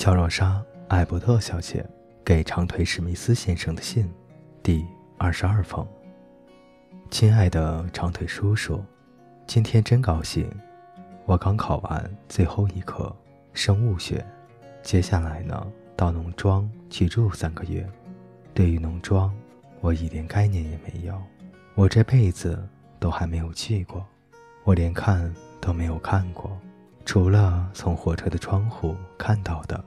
乔若莎·艾伯特小姐给长腿史密斯先生的信，第二十二封。亲爱的长腿叔叔，今天真高兴，我刚考完最后一科生物学，接下来呢，到农庄去住三个月。对于农庄，我一点概念也没有，我这辈子都还没有去过，我连看都没有看过，除了从火车的窗户看到的。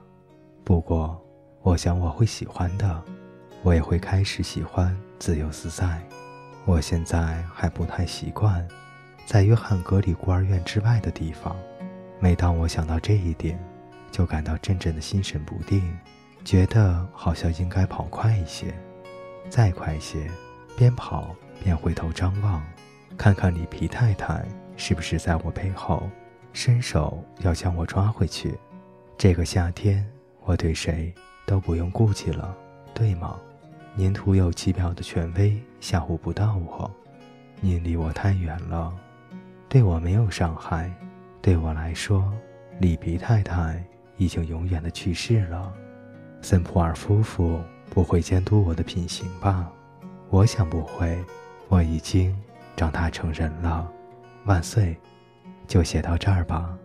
不过，我想我会喜欢的，我也会开始喜欢自由自在。我现在还不太习惯，在约翰格里孤儿院之外的地方。每当我想到这一点，就感到阵阵的心神不定，觉得好像应该跑快一些，再快些，边跑边回头张望，看看里皮太太是不是在我背后，伸手要将我抓回去。这个夏天。我对谁都不用顾忌了，对吗？您徒有其表的权威吓唬不到我，您离我太远了，对我没有伤害。对我来说，里皮太太已经永远的去世了。森普尔夫妇不会监督我的品行吧？我想不会。我已经长大成人了。万岁！就写到这儿吧。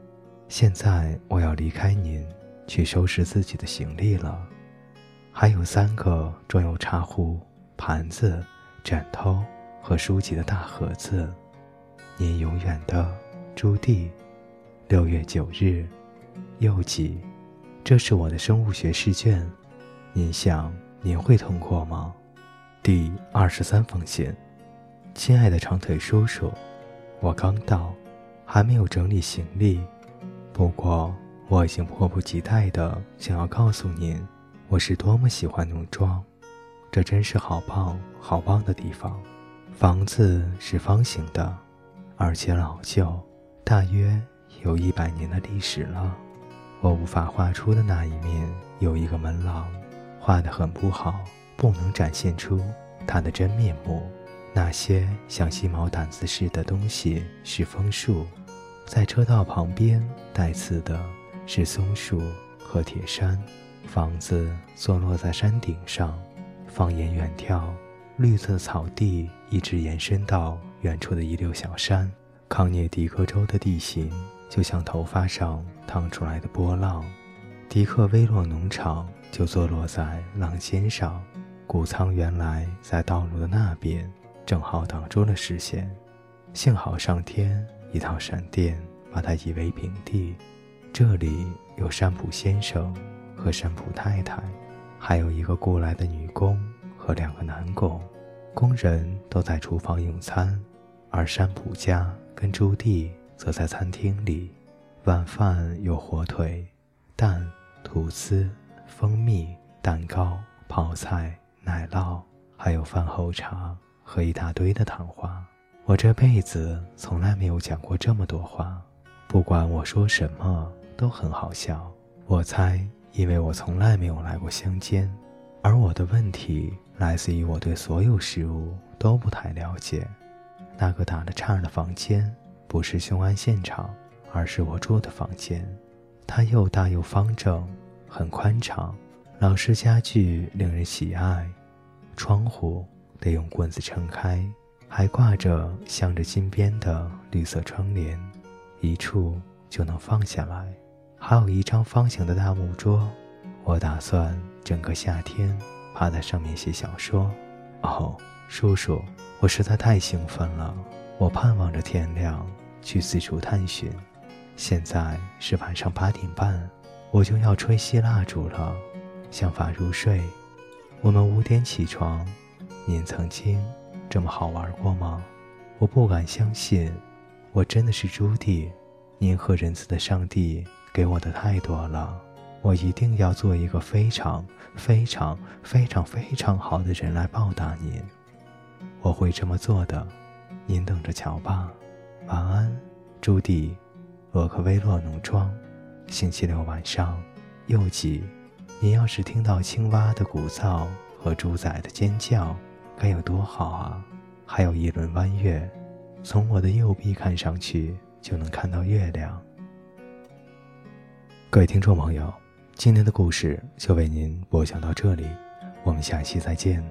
现在我要离开您。去收拾自己的行李了，还有三个装有茶壶、盘子、枕头和书籍的大盒子。您永远的朱棣，六月九日，右记。这是我的生物学试卷，您想您会通过吗？第二十三封信，亲爱的长腿叔叔，我刚到，还没有整理行李，不过。我已经迫不及待地想要告诉您，我是多么喜欢农庄，这真是好棒好棒的地方。房子是方形的，而且老旧，大约有一百年的历史了。我无法画出的那一面有一个门廊，画得很不好，不能展现出它的真面目。那些像鸡毛掸子似的东西是枫树，在车道旁边带刺的。是松树和铁山，房子坐落在山顶上。放眼远眺，绿色草地一直延伸到远处的一溜小山。康涅狄格州的地形就像头发上烫出来的波浪。迪克威洛农场就坐落在浪尖上，谷仓原来在道路的那边，正好挡住了视线。幸好上天一道闪电，把它夷为平地。这里有山普先生和山普太太，还有一个雇来的女工和两个男工。工人都在厨房用餐，而山普家跟朱棣则在餐厅里。晚饭有火腿、蛋、吐司、蜂蜜、蛋糕、泡菜、奶酪，还有饭后茶和一大堆的谈话。我这辈子从来没有讲过这么多话，不管我说什么。都很好笑，我猜，因为我从来没有来过乡间，而我的问题来自于我对所有事物都不太了解。那个打了岔的房间不是凶案现场，而是我住的房间。它又大又方正，很宽敞，老式家具令人喜爱。窗户得用棍子撑开，还挂着镶着金边的绿色窗帘，一处就能放下来。还有一张方形的大木桌，我打算整个夏天趴在上面写小说。哦，叔叔，我实在太兴奋了，我盼望着天亮去四处探寻。现在是晚上八点半，我就要吹熄蜡烛了，想法入睡。我们五点起床，您曾经这么好玩过吗？我不敢相信，我真的是朱棣，您和仁慈的上帝。给我的太多了，我一定要做一个非常、非常、非常、非常好的人来报答您。我会这么做的，您等着瞧吧。晚安，朱迪，洛克威洛农庄，星期六晚上。又记，您要是听到青蛙的鼓噪和猪仔的尖叫，该有多好啊！还有一轮弯月，从我的右臂看上去就能看到月亮。各位听众朋友，今天的故事就为您播讲到这里，我们下期再见。